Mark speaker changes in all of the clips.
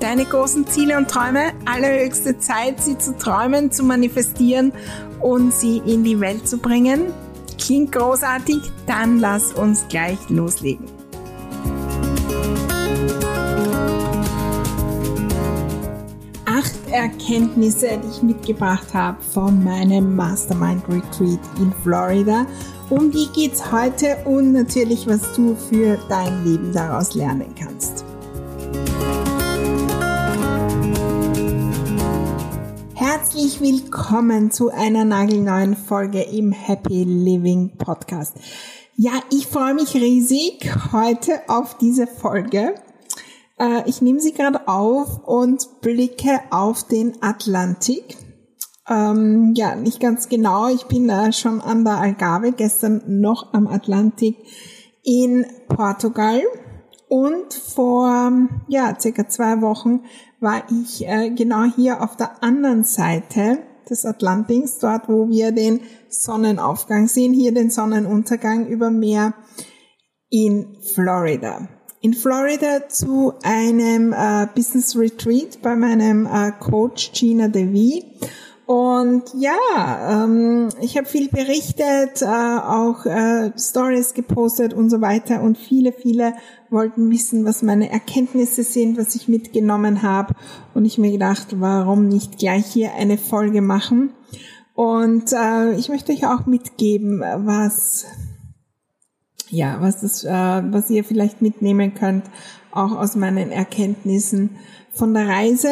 Speaker 1: deine großen Ziele und Träume. Allerhöchste Zeit, sie zu träumen, zu manifestieren und sie in die Welt zu bringen. Klingt großartig? Dann lass uns gleich loslegen. Acht Erkenntnisse, die ich mitgebracht habe von meinem Mastermind Retreat in Florida. Um die geht's heute und natürlich, was du für dein Leben daraus lernen kannst. Herzlich willkommen zu einer nagelneuen Folge im Happy Living Podcast. Ja, ich freue mich riesig heute auf diese Folge. Äh, ich nehme sie gerade auf und blicke auf den Atlantik. Ähm, ja, nicht ganz genau. Ich bin da schon an der Algarve, gestern noch am Atlantik in Portugal. Und vor ja, circa zwei Wochen war ich äh, genau hier auf der anderen Seite des Atlantiks, dort wo wir den Sonnenaufgang sehen, hier den Sonnenuntergang über Meer in Florida. In Florida zu einem äh, Business Retreat bei meinem äh, Coach Gina Devi. Und ja, ähm, ich habe viel berichtet, äh, auch äh, Stories gepostet und so weiter. Und viele, viele wollten wissen, was meine Erkenntnisse sind, was ich mitgenommen habe. Und ich mir gedacht, warum nicht gleich hier eine Folge machen? Und äh, ich möchte euch auch mitgeben, was ja, was das, äh, was ihr vielleicht mitnehmen könnt, auch aus meinen Erkenntnissen von der Reise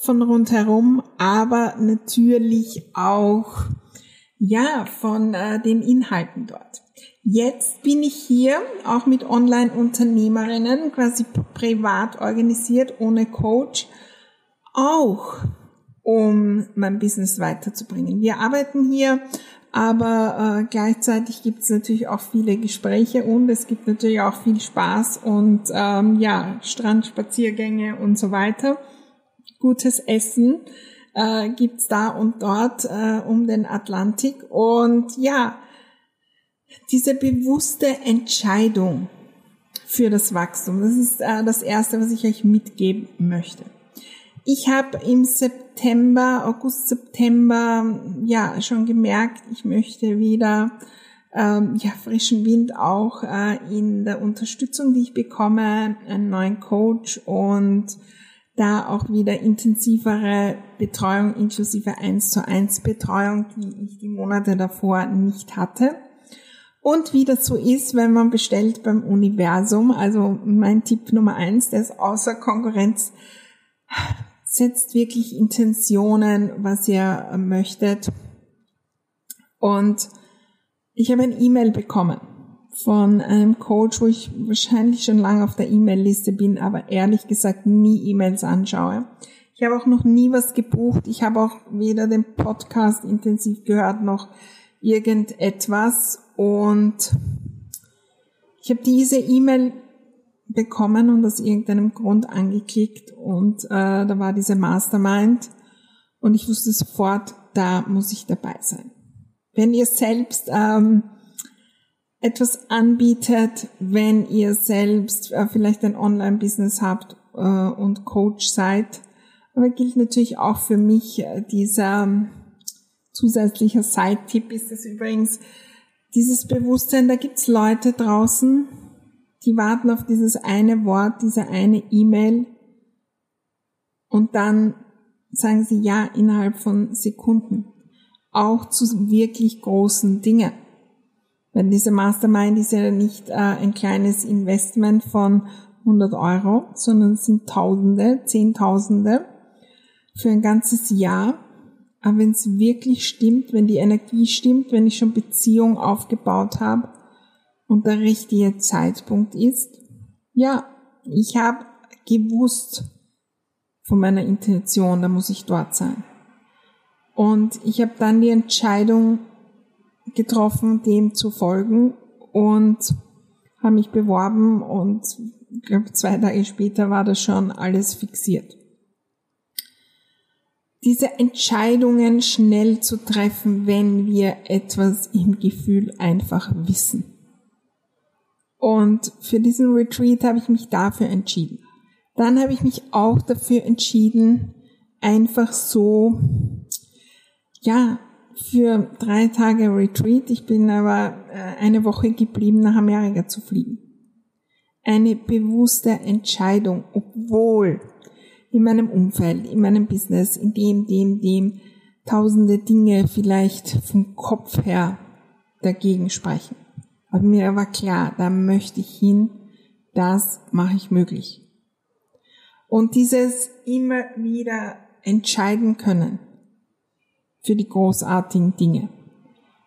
Speaker 1: von rundherum, aber natürlich auch ja von äh, den Inhalten dort. Jetzt bin ich hier auch mit Online-Unternehmerinnen, quasi privat organisiert, ohne Coach, auch um mein Business weiterzubringen. Wir arbeiten hier, aber äh, gleichzeitig gibt es natürlich auch viele Gespräche und es gibt natürlich auch viel Spaß und ähm, ja, Strandspaziergänge und so weiter gutes Essen äh, gibt's da und dort äh, um den Atlantik. Und ja, diese bewusste Entscheidung für das Wachstum, das ist äh, das Erste, was ich euch mitgeben möchte. Ich habe im September, August, September, ja, schon gemerkt, ich möchte wieder ähm, ja, frischen Wind auch äh, in der Unterstützung, die ich bekomme, einen neuen Coach und da auch wieder intensivere Betreuung inklusive 1 zu 1 Betreuung, die ich die Monate davor nicht hatte. Und wie das so ist, wenn man bestellt beim Universum, also mein Tipp Nummer eins, der ist außer Konkurrenz, setzt wirklich Intentionen, was ihr möchtet. Und ich habe ein E-Mail bekommen von einem Coach, wo ich wahrscheinlich schon lange auf der E-Mail-Liste bin, aber ehrlich gesagt nie E-Mails anschaue. Ich habe auch noch nie was gebucht. Ich habe auch weder den Podcast intensiv gehört noch irgendetwas. Und ich habe diese E-Mail bekommen und aus irgendeinem Grund angeklickt und äh, da war diese Mastermind und ich wusste sofort, da muss ich dabei sein. Wenn ihr selbst ähm, etwas anbietet, wenn ihr selbst äh, vielleicht ein Online-Business habt äh, und Coach seid. Aber gilt natürlich auch für mich äh, dieser ähm, zusätzlicher Side-Tipp ist es übrigens, dieses Bewusstsein, da gibt's Leute draußen, die warten auf dieses eine Wort, diese eine E-Mail Und dann sagen sie ja innerhalb von Sekunden. Auch zu wirklich großen Dingen. Weil diese Mastermind ist ja nicht äh, ein kleines Investment von 100 Euro, sondern es sind Tausende, Zehntausende für ein ganzes Jahr. Aber wenn es wirklich stimmt, wenn die Energie stimmt, wenn ich schon Beziehung aufgebaut habe und der richtige Zeitpunkt ist, ja, ich habe gewusst von meiner Intention, da muss ich dort sein. Und ich habe dann die Entscheidung getroffen, dem zu folgen und habe mich beworben und ich zwei Tage später war das schon alles fixiert diese Entscheidungen schnell zu treffen, wenn wir etwas im Gefühl einfach wissen. Und für diesen Retreat habe ich mich dafür entschieden. Dann habe ich mich auch dafür entschieden, einfach so, ja, für drei Tage Retreat, ich bin aber äh, eine Woche geblieben, nach Amerika zu fliegen. Eine bewusste Entscheidung, obwohl in meinem Umfeld, in meinem Business, in dem, dem, dem tausende Dinge vielleicht vom Kopf her dagegen sprechen. Aber mir war klar, da möchte ich hin, das mache ich möglich. Und dieses immer wieder entscheiden können für die großartigen Dinge.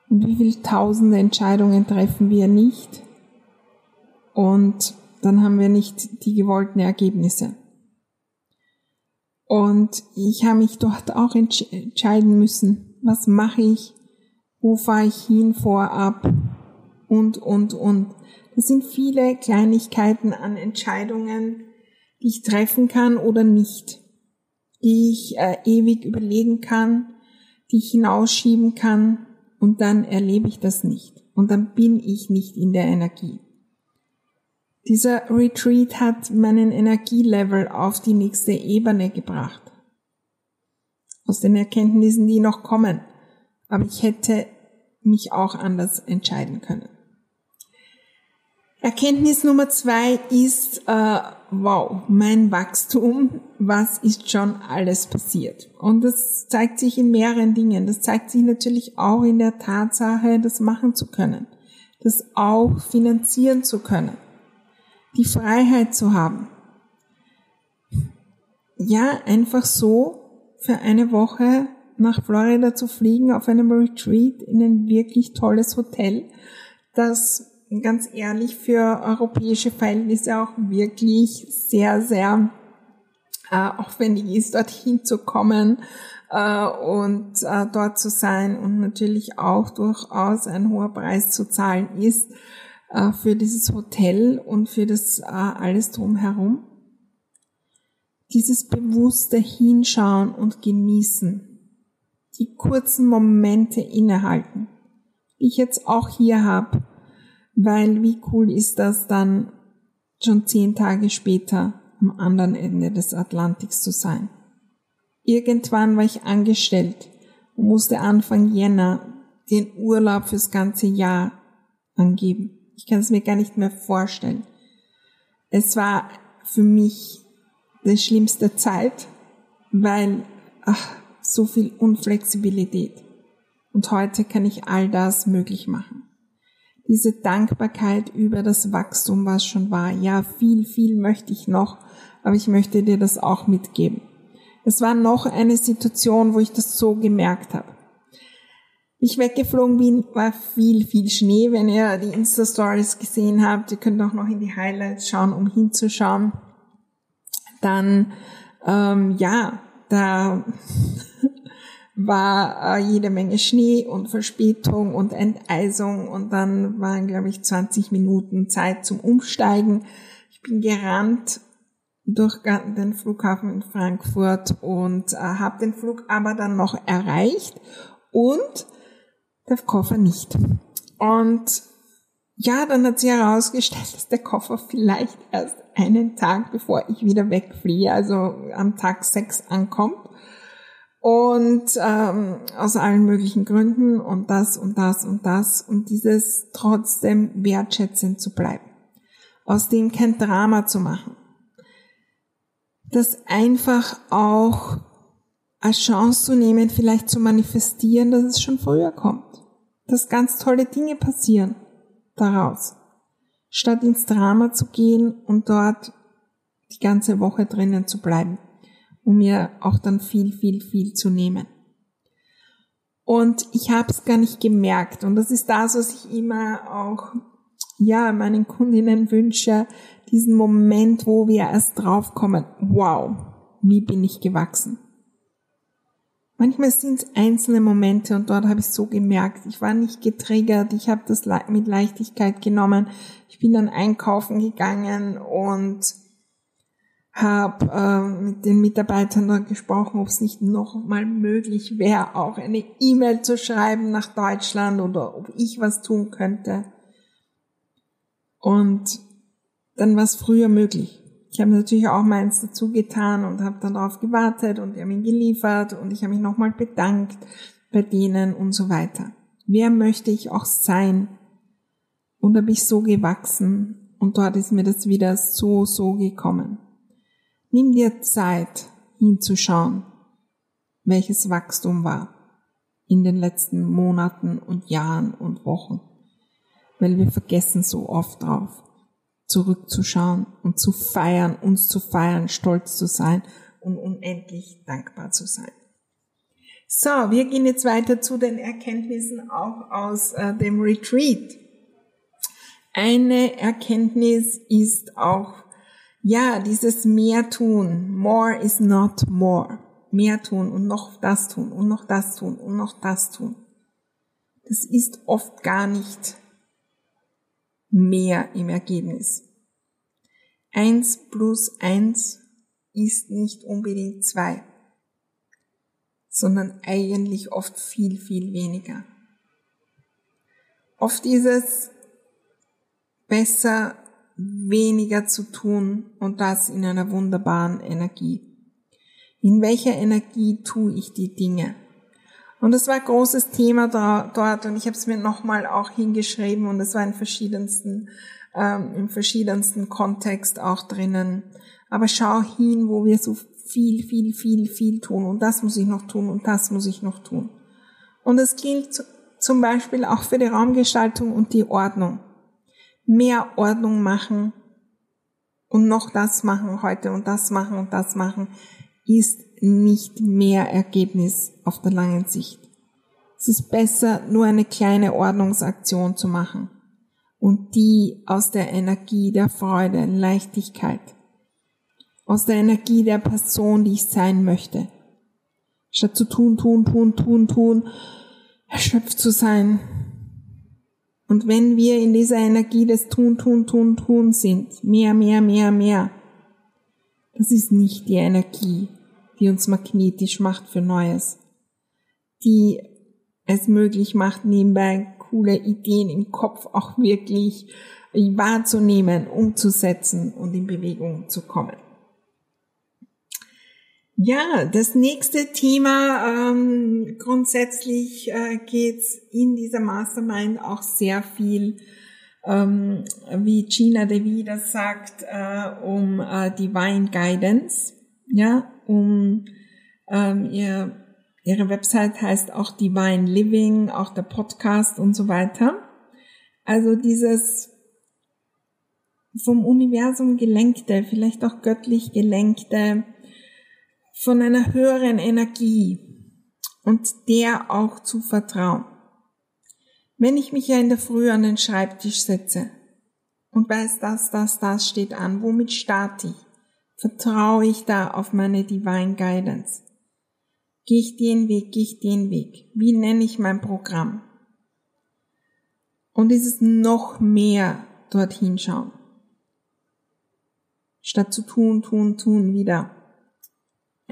Speaker 1: Und wie viele tausende Entscheidungen treffen wir nicht? Und dann haben wir nicht die gewollten Ergebnisse. Und ich habe mich dort auch entscheiden müssen, was mache ich, wo fahre ich hin vorab und, und, und. Das sind viele Kleinigkeiten an Entscheidungen, die ich treffen kann oder nicht, die ich äh, ewig überlegen kann, die ich hinausschieben kann und dann erlebe ich das nicht und dann bin ich nicht in der Energie. Dieser Retreat hat meinen Energielevel auf die nächste Ebene gebracht. Aus den Erkenntnissen, die noch kommen. Aber ich hätte mich auch anders entscheiden können. Erkenntnis Nummer zwei ist, äh, wow, mein Wachstum, was ist schon alles passiert? Und das zeigt sich in mehreren Dingen. Das zeigt sich natürlich auch in der Tatsache, das machen zu können, das auch finanzieren zu können die Freiheit zu haben. Ja, einfach so für eine Woche nach Florida zu fliegen auf einem Retreat in ein wirklich tolles Hotel, das ganz ehrlich für europäische Verhältnisse auch wirklich sehr, sehr äh, aufwendig ist, dorthin zu kommen äh, und äh, dort zu sein und natürlich auch durchaus ein hoher Preis zu zahlen ist äh, für dieses Hotel und für das äh, alles drumherum. Dieses bewusste Hinschauen und Genießen. Die kurzen Momente innehalten, die ich jetzt auch hier habe, weil wie cool ist das dann schon zehn Tage später am anderen Ende des Atlantiks zu sein. Irgendwann war ich angestellt und musste Anfang Jänner den Urlaub fürs ganze Jahr angeben. Ich kann es mir gar nicht mehr vorstellen. Es war für mich die schlimmste Zeit, weil ach, so viel Unflexibilität. Und heute kann ich all das möglich machen. Diese Dankbarkeit über das Wachstum, was schon war. Ja, viel, viel möchte ich noch, aber ich möchte dir das auch mitgeben. Es war noch eine Situation, wo ich das so gemerkt habe ich weggeflogen bin, war viel, viel Schnee. Wenn ihr die Insta-Stories gesehen habt, ihr könnt auch noch in die Highlights schauen, um hinzuschauen. Dann, ähm, ja, da war äh, jede Menge Schnee und Verspätung und Enteisung und dann waren, glaube ich, 20 Minuten Zeit zum Umsteigen. Ich bin gerannt durch den Flughafen in Frankfurt und äh, habe den Flug aber dann noch erreicht und der Koffer nicht. Und ja, dann hat sie herausgestellt, dass der Koffer vielleicht erst einen Tag bevor ich wieder wegfliehe, also am Tag sechs ankommt. Und ähm, aus allen möglichen Gründen und das und das und das und dieses trotzdem wertschätzend zu bleiben. Aus dem kein Drama zu machen. das einfach auch als Chance zu nehmen, vielleicht zu manifestieren, dass es schon früher kommt. Dass ganz tolle Dinge passieren daraus. Statt ins Drama zu gehen und dort die ganze Woche drinnen zu bleiben, um mir auch dann viel, viel, viel zu nehmen. Und ich habe es gar nicht gemerkt. Und das ist das, was ich immer auch ja meinen Kundinnen wünsche, diesen Moment, wo wir erst draufkommen, wow, wie bin ich gewachsen. Manchmal sind es einzelne Momente und dort habe ich so gemerkt, ich war nicht getriggert, ich habe das mit Leichtigkeit genommen. Ich bin dann einkaufen gegangen und habe äh, mit den Mitarbeitern dort gesprochen, ob es nicht noch mal möglich wäre, auch eine E-Mail zu schreiben nach Deutschland oder ob ich was tun könnte. Und dann war es früher möglich. Ich habe natürlich auch meins dazu getan und habe dann darauf gewartet und die haben ihn geliefert und ich habe mich nochmal bedankt bei denen und so weiter. Wer möchte ich auch sein? Und da bin ich so gewachsen und dort ist mir das wieder so, so gekommen. Nimm dir Zeit hinzuschauen, welches Wachstum war in den letzten Monaten und Jahren und Wochen, weil wir vergessen so oft drauf zurückzuschauen und zu feiern, uns zu feiern, stolz zu sein und unendlich dankbar zu sein. So, wir gehen jetzt weiter zu den Erkenntnissen auch aus äh, dem Retreat. Eine Erkenntnis ist auch, ja, dieses mehr tun. More is not more. Mehr tun und noch das tun und noch das tun und noch das tun. Das ist oft gar nicht mehr im Ergebnis. Eins plus eins ist nicht unbedingt zwei, sondern eigentlich oft viel, viel weniger. Oft ist es besser, weniger zu tun und das in einer wunderbaren Energie. In welcher Energie tue ich die Dinge? Und das war ein großes Thema da, dort und ich habe es mir nochmal auch hingeschrieben und es war in verschiedensten, ähm, im verschiedensten Kontext auch drinnen. Aber schau hin, wo wir so viel, viel, viel, viel tun und das muss ich noch tun und das muss ich noch tun. Und es gilt zum Beispiel auch für die Raumgestaltung und die Ordnung. Mehr Ordnung machen und noch das machen heute und das machen und das machen ist nicht mehr Ergebnis auf der langen Sicht. Es ist besser, nur eine kleine Ordnungsaktion zu machen und die aus der Energie der Freude, Leichtigkeit, aus der Energie der Person, die ich sein möchte. Statt zu tun, tun, tun, tun, tun, erschöpft zu sein. Und wenn wir in dieser Energie des Tun, Tun, Tun, Tun sind, mehr, mehr, mehr, mehr, das ist nicht die Energie, die uns magnetisch macht für Neues, die es möglich macht, nebenbei coole Ideen im Kopf auch wirklich wahrzunehmen, umzusetzen und in Bewegung zu kommen. Ja, das nächste Thema, ähm, grundsätzlich äh, geht's in dieser Mastermind auch sehr viel, ähm, wie Gina Devi das sagt, äh, um äh, Divine Guidance ja, um ähm, ihr, ihre Website heißt auch Divine Living, auch der Podcast und so weiter. Also dieses vom Universum gelenkte, vielleicht auch göttlich gelenkte, von einer höheren Energie und der auch zu vertrauen. Wenn ich mich ja in der Früh an den Schreibtisch setze und weiß, dass das, das steht an, womit starte ich? Vertraue ich da auf meine Divine Guidance? Gehe ich den Weg, gehe ich den Weg? Wie nenne ich mein Programm? Und ist es noch mehr dorthin schauen? Statt zu tun, tun, tun wieder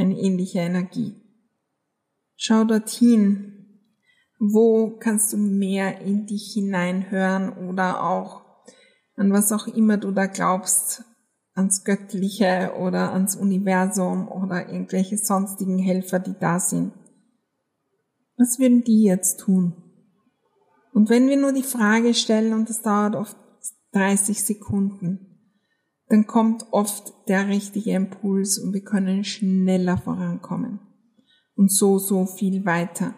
Speaker 1: eine ähnliche Energie. Schau dorthin, wo kannst du mehr in dich hineinhören oder auch an was auch immer du da glaubst, ans Göttliche oder ans Universum oder irgendwelche sonstigen Helfer, die da sind. Was würden die jetzt tun? Und wenn wir nur die Frage stellen, und das dauert oft 30 Sekunden, dann kommt oft der richtige Impuls und wir können schneller vorankommen. Und so, so viel weiter,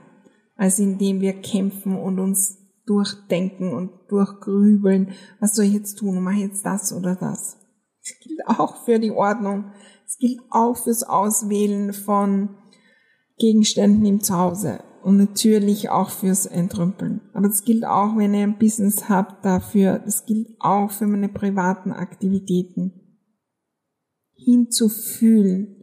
Speaker 1: als indem wir kämpfen und uns durchdenken und durchgrübeln, was soll ich jetzt tun, mache ich jetzt das oder das. Das gilt auch für die Ordnung. Es gilt auch fürs Auswählen von Gegenständen im Zuhause und natürlich auch fürs Entrümpeln. Aber das gilt auch, wenn ihr ein Business habt dafür. Das gilt auch für meine privaten Aktivitäten. Hinzufühlen.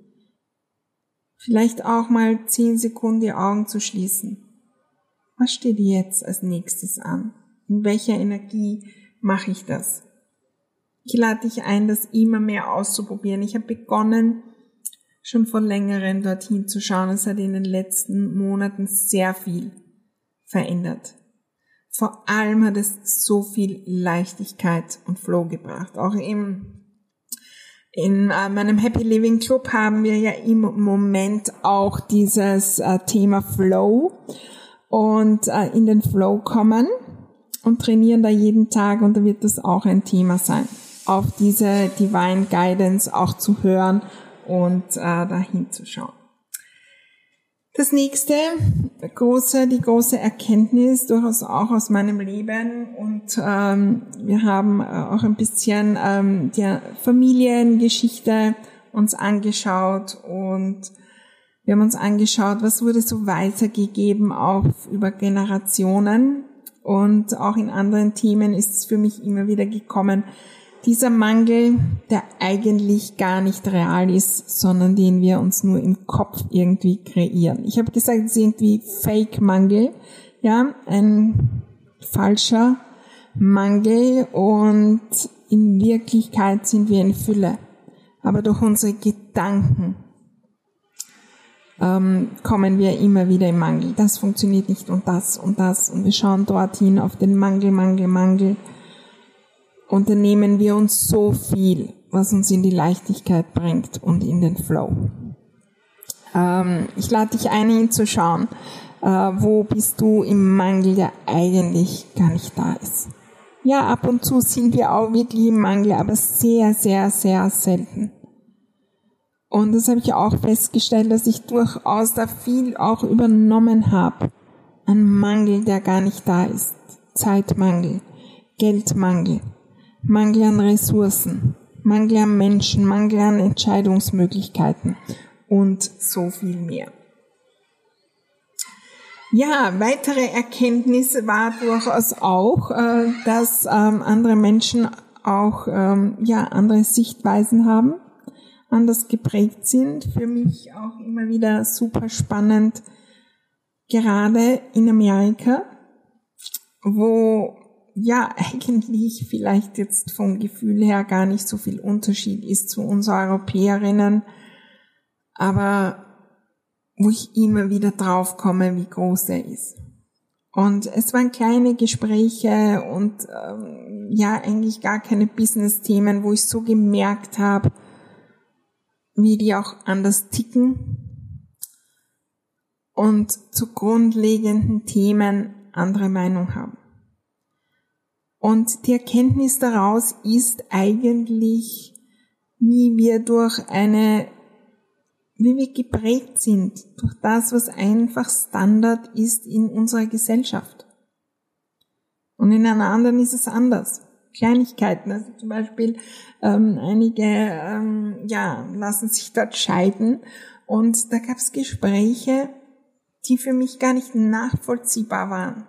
Speaker 1: Vielleicht auch mal zehn Sekunden die Augen zu schließen. Was steht jetzt als nächstes an? In welcher Energie mache ich das? Ich lade dich ein, das immer mehr auszuprobieren. Ich habe begonnen, schon vor längerem dorthin zu schauen. Es hat in den letzten Monaten sehr viel verändert. Vor allem hat es so viel Leichtigkeit und Flow gebracht. Auch im in äh, meinem Happy Living Club haben wir ja im Moment auch dieses äh, Thema Flow und äh, in den Flow kommen und trainieren da jeden Tag und da wird das auch ein Thema sein, auf diese Divine Guidance auch zu hören und äh, dahin zu schauen. Das nächste große, die große Erkenntnis, durchaus auch aus meinem Leben und ähm, wir haben äh, auch ein bisschen ähm, die Familiengeschichte uns angeschaut und wir haben uns angeschaut, was wurde so weitergegeben auch über Generationen und auch in anderen Themen ist es für mich immer wieder gekommen, dieser Mangel, der eigentlich gar nicht real ist, sondern den wir uns nur im Kopf irgendwie kreieren. Ich habe gesagt, es ist irgendwie Fake-Mangel, ja, ein falscher Mangel und in Wirklichkeit sind wir in Fülle. Aber durch unsere Gedanken ähm, kommen wir immer wieder im Mangel. Das funktioniert nicht und das und das und wir schauen dorthin auf den Mangel, Mangel, Mangel und dann nehmen wir uns so viel, was uns in die Leichtigkeit bringt und in den Flow. Ähm, ich lade dich ein, hinzuschauen, äh, wo bist du im Mangel, der eigentlich gar nicht da ist. Ja, ab und zu sind wir auch wirklich im Mangel, aber sehr, sehr, sehr selten. Und das habe ich auch festgestellt, dass ich durchaus da viel auch übernommen habe. Ein Mangel, der gar nicht da ist. Zeitmangel, Geldmangel, Mangel an Ressourcen, Mangel an Menschen, Mangel an Entscheidungsmöglichkeiten und so viel mehr. Ja, weitere Erkenntnis war durchaus auch, äh, dass ähm, andere Menschen auch ähm, ja andere Sichtweisen haben, anders geprägt sind. Für mich auch immer wieder super spannend, gerade in Amerika, wo ja eigentlich vielleicht jetzt vom Gefühl her gar nicht so viel Unterschied ist zu uns Europäerinnen, aber wo ich immer wieder drauf komme, wie groß er ist. Und es waren kleine Gespräche und ähm, ja eigentlich gar keine Business-Themen, wo ich so gemerkt habe, wie die auch anders ticken und zu grundlegenden Themen andere Meinung haben. Und die Erkenntnis daraus ist eigentlich, wie wir durch eine, wie wir geprägt sind, durch das, was einfach Standard ist in unserer Gesellschaft. Und in einer anderen ist es anders. Kleinigkeiten, also zum Beispiel ähm, einige ähm, ja, lassen sich dort scheiden und da gab es Gespräche, die für mich gar nicht nachvollziehbar waren,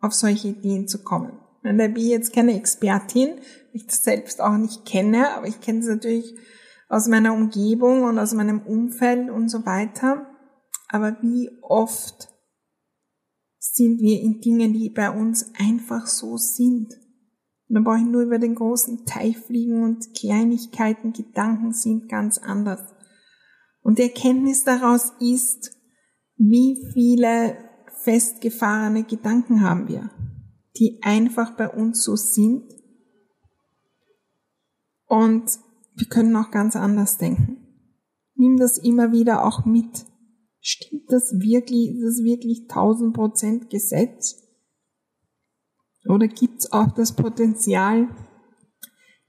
Speaker 1: auf solche Ideen zu kommen. Da bin ich jetzt keine Expertin, ich das selbst auch nicht kenne, aber ich kenne es natürlich aus meiner Umgebung und aus meinem Umfeld und so weiter. Aber wie oft sind wir in Dingen, die bei uns einfach so sind? Und dann brauche ich nur über den großen Teich fliegen und Kleinigkeiten, Gedanken sind ganz anders. Und die Erkenntnis daraus ist, wie viele festgefahrene Gedanken haben wir die einfach bei uns so sind. Und wir können auch ganz anders denken. Nimm das immer wieder auch mit. Stimmt das wirklich, ist das wirklich 1000 Prozent Gesetz? Oder gibt es auch das Potenzial,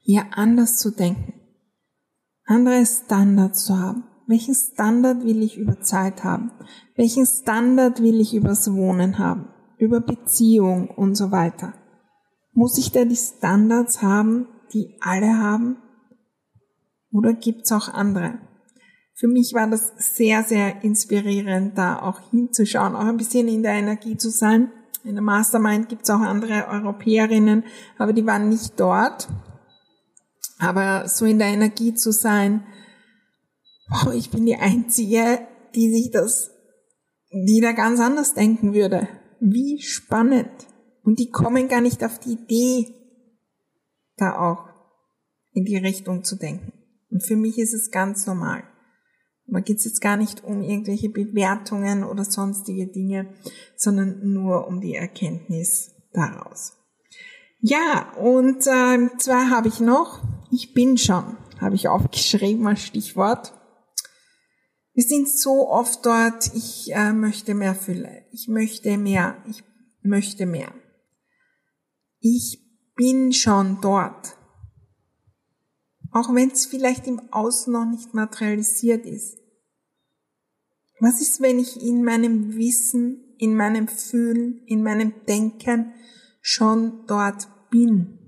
Speaker 1: eher anders zu denken, andere Standards zu haben. Welchen Standard will ich über Zeit haben? Welchen Standard will ich übers Wohnen haben? Über Beziehung und so weiter. Muss ich da die Standards haben, die alle haben? Oder gibt's auch andere? Für mich war das sehr, sehr inspirierend, da auch hinzuschauen, auch ein bisschen in der Energie zu sein. In der Mastermind gibt's auch andere Europäerinnen, aber die waren nicht dort. Aber so in der Energie zu sein, wow, ich bin die Einzige, die sich das, die da ganz anders denken würde. Wie spannend. Und die kommen gar nicht auf die Idee, da auch in die Richtung zu denken. Und für mich ist es ganz normal. Da geht es jetzt gar nicht um irgendwelche Bewertungen oder sonstige Dinge, sondern nur um die Erkenntnis daraus. Ja, und äh, zwei habe ich noch. Ich bin schon, habe ich aufgeschrieben als Stichwort. Wir sind so oft dort, ich äh, möchte mehr Fülle, ich möchte mehr, ich möchte mehr. Ich bin schon dort. Auch wenn es vielleicht im Außen noch nicht materialisiert ist. Was ist, wenn ich in meinem Wissen, in meinem Fühlen, in meinem Denken schon dort bin?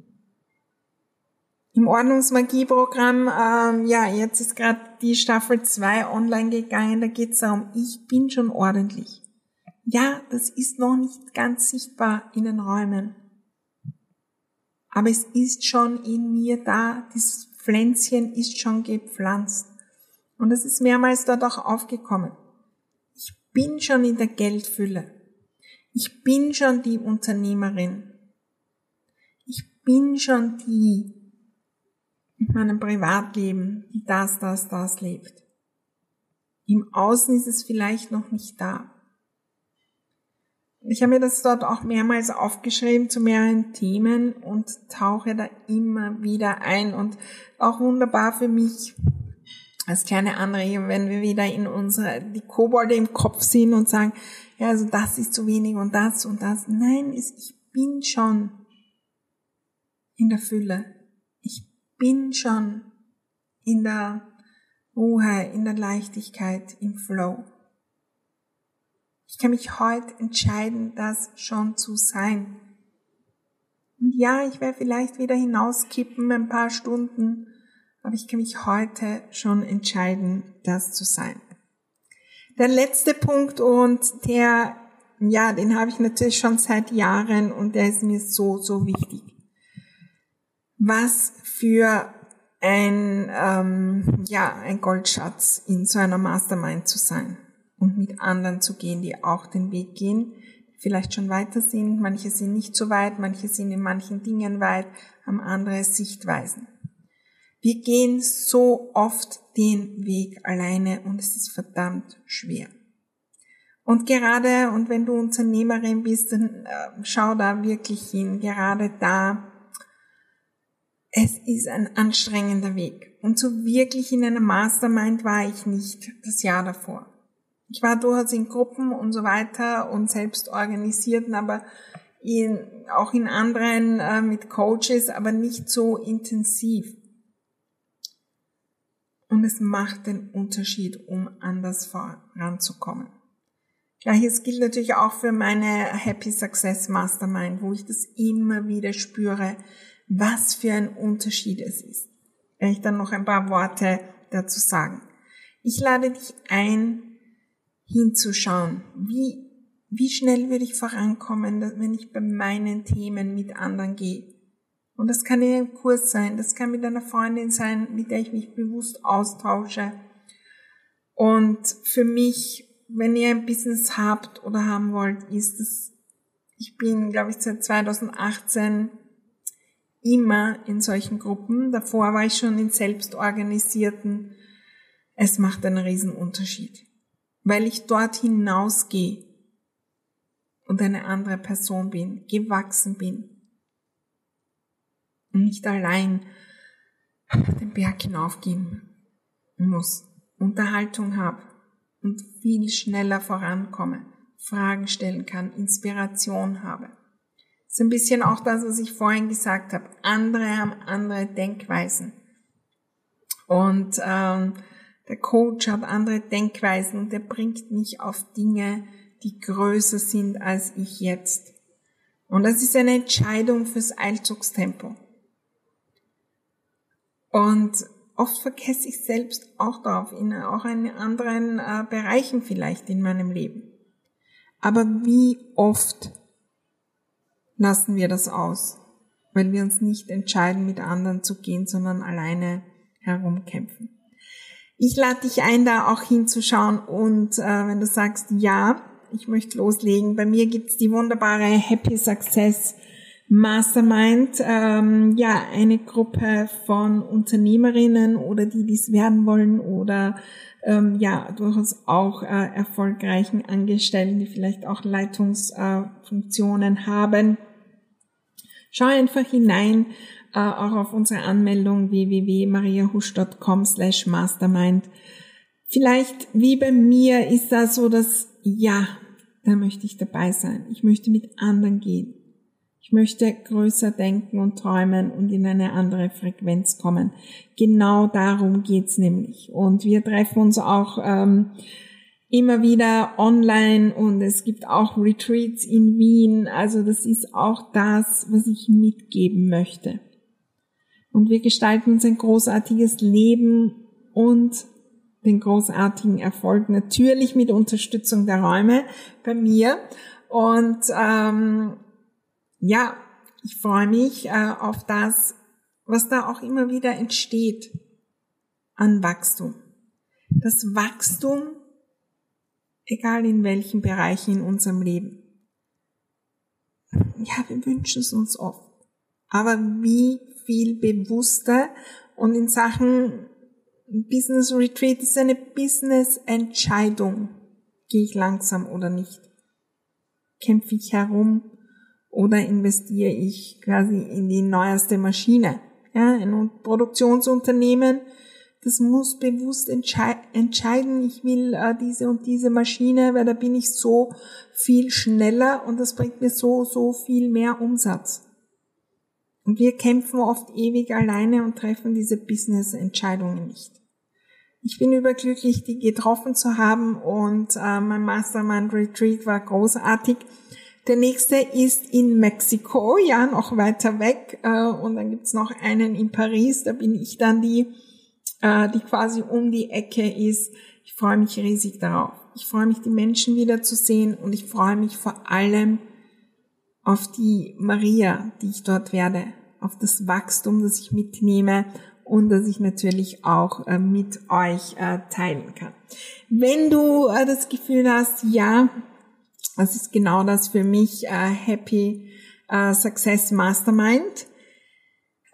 Speaker 1: Im Ordnungsmagieprogramm, ähm, ja, jetzt ist gerade die Staffel 2 online gegangen, da geht es darum, ich bin schon ordentlich. Ja, das ist noch nicht ganz sichtbar in den Räumen. Aber es ist schon in mir da, dieses Pflänzchen ist schon gepflanzt. Und es ist mehrmals dort auch aufgekommen. Ich bin schon in der Geldfülle. Ich bin schon die Unternehmerin. Ich bin schon die mit meinem Privatleben, die das, das, das lebt. Im Außen ist es vielleicht noch nicht da. Ich habe mir das dort auch mehrmals aufgeschrieben zu mehreren Themen und tauche da immer wieder ein und auch wunderbar für mich als kleine Anregung, wenn wir wieder in unsere, die Kobolde im Kopf sind und sagen, ja, also das ist zu wenig und das und das. Nein, ich bin schon in der Fülle. Bin schon in der Ruhe, in der Leichtigkeit, im Flow. Ich kann mich heute entscheiden, das schon zu sein. Und ja, ich werde vielleicht wieder hinauskippen, ein paar Stunden, aber ich kann mich heute schon entscheiden, das zu sein. Der letzte Punkt und der, ja, den habe ich natürlich schon seit Jahren und der ist mir so, so wichtig. Was für ein, ähm, ja, ein Goldschatz in so einer Mastermind zu sein und mit anderen zu gehen, die auch den Weg gehen, vielleicht schon weiter sind. Manche sind nicht so weit, manche sind in manchen Dingen weit, haben andere Sichtweisen. Wir gehen so oft den Weg alleine und es ist verdammt schwer. Und gerade, und wenn du Unternehmerin bist, dann äh, schau da wirklich hin, gerade da, es ist ein anstrengender Weg. Und so wirklich in einer Mastermind war ich nicht das Jahr davor. Ich war durchaus in Gruppen und so weiter und selbst organisierten, aber in, auch in anderen äh, mit Coaches, aber nicht so intensiv. Und es macht den Unterschied, um anders voranzukommen. Gleiches gilt natürlich auch für meine Happy Success Mastermind, wo ich das immer wieder spüre, was für ein Unterschied es ist. Werde ich dann noch ein paar Worte dazu sagen. Ich lade dich ein, hinzuschauen. Wie, wie schnell würde ich vorankommen, wenn ich bei meinen Themen mit anderen gehe? Und das kann in einem Kurs sein, das kann mit einer Freundin sein, mit der ich mich bewusst austausche. Und für mich, wenn ihr ein Business habt oder haben wollt, ist es, ich bin, glaube ich, seit 2018 immer in solchen Gruppen. Davor war ich schon in selbstorganisierten. Es macht einen riesen Unterschied weil ich dort hinausgehe und eine andere Person bin, gewachsen bin und nicht allein den Berg hinaufgehen muss, Unterhaltung habe und viel schneller vorankomme, Fragen stellen kann, Inspiration habe. ist ein bisschen auch das, was ich vorhin gesagt habe. Andere haben andere Denkweisen. Und ähm, der Coach hat andere Denkweisen und der bringt mich auf Dinge, die größer sind als ich jetzt. Und das ist eine Entscheidung fürs Eilzugstempo. Und oft vergesse ich selbst auch darauf, in auch in anderen äh, Bereichen vielleicht in meinem Leben. Aber wie oft lassen wir das aus, weil wir uns nicht entscheiden, mit anderen zu gehen, sondern alleine herumkämpfen. Ich lade dich ein, da auch hinzuschauen und äh, wenn du sagst, ja, ich möchte loslegen, bei mir gibt's die wunderbare Happy Success Mastermind, ähm, ja, eine Gruppe von Unternehmerinnen oder die dies werden wollen oder ähm, ja, durchaus auch äh, erfolgreichen Angestellten, die vielleicht auch Leitungsfunktionen äh, haben Schau einfach hinein, äh, auch auf unsere Anmeldung www.mariahusch.com slash mastermind. Vielleicht wie bei mir ist das so, dass ja, da möchte ich dabei sein. Ich möchte mit anderen gehen. Möchte größer denken und träumen und in eine andere Frequenz kommen. Genau darum geht's nämlich. Und wir treffen uns auch ähm, immer wieder online und es gibt auch Retreats in Wien. Also das ist auch das, was ich mitgeben möchte. Und wir gestalten uns ein großartiges Leben und den großartigen Erfolg natürlich mit Unterstützung der Räume bei mir. Und ähm, ja, ich freue mich äh, auf das, was da auch immer wieder entsteht an Wachstum. Das Wachstum egal in welchen Bereichen in unserem Leben. Ja, wir wünschen es uns oft. Aber wie viel bewusster und in Sachen Business Retreat ist eine Business Entscheidung. Gehe ich langsam oder nicht? Kämpfe ich herum oder investiere ich quasi in die neueste Maschine? Ja, ein Produktionsunternehmen das muss bewusst entschei entscheiden, ich will äh, diese und diese Maschine, weil da bin ich so viel schneller und das bringt mir so, so viel mehr Umsatz. Und wir kämpfen oft ewig alleine und treffen diese Business-Entscheidungen nicht. Ich bin überglücklich, die getroffen zu haben und äh, mein Mastermind Retreat war großartig. Der nächste ist in Mexiko, ja, noch weiter weg. Äh, und dann gibt's noch einen in Paris, da bin ich dann die äh, die quasi um die Ecke ist. Ich freue mich riesig darauf. Ich freue mich, die Menschen wiederzusehen und ich freue mich vor allem auf die Maria, die ich dort werde, auf das Wachstum, das ich mitnehme und das ich natürlich auch äh, mit euch teilen kann. Wenn du das Gefühl hast, ja, das ist genau das für mich, äh, Happy äh, Success Mastermind,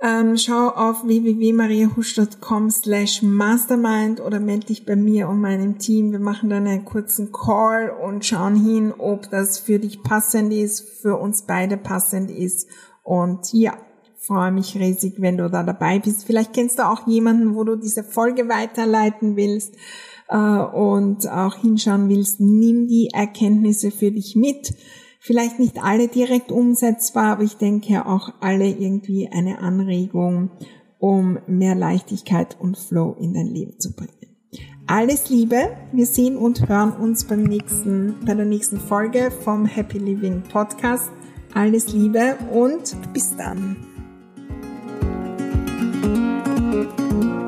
Speaker 1: ähm, schau auf www.mariahusch.com slash mastermind oder melde dich bei mir und meinem Team. Wir machen dann einen kurzen Call und schauen hin, ob das für dich passend ist, für uns beide passend ist. Und ja, freue mich riesig, wenn du da dabei bist. Vielleicht kennst du auch jemanden, wo du diese Folge weiterleiten willst äh, und auch hinschauen willst. Nimm die Erkenntnisse für dich mit Vielleicht nicht alle direkt umsetzbar, aber ich denke auch alle irgendwie eine Anregung, um mehr Leichtigkeit und Flow in dein Leben zu bringen. Alles Liebe, wir sehen und hören uns beim nächsten, bei der nächsten Folge vom Happy Living Podcast. Alles Liebe und bis dann. Música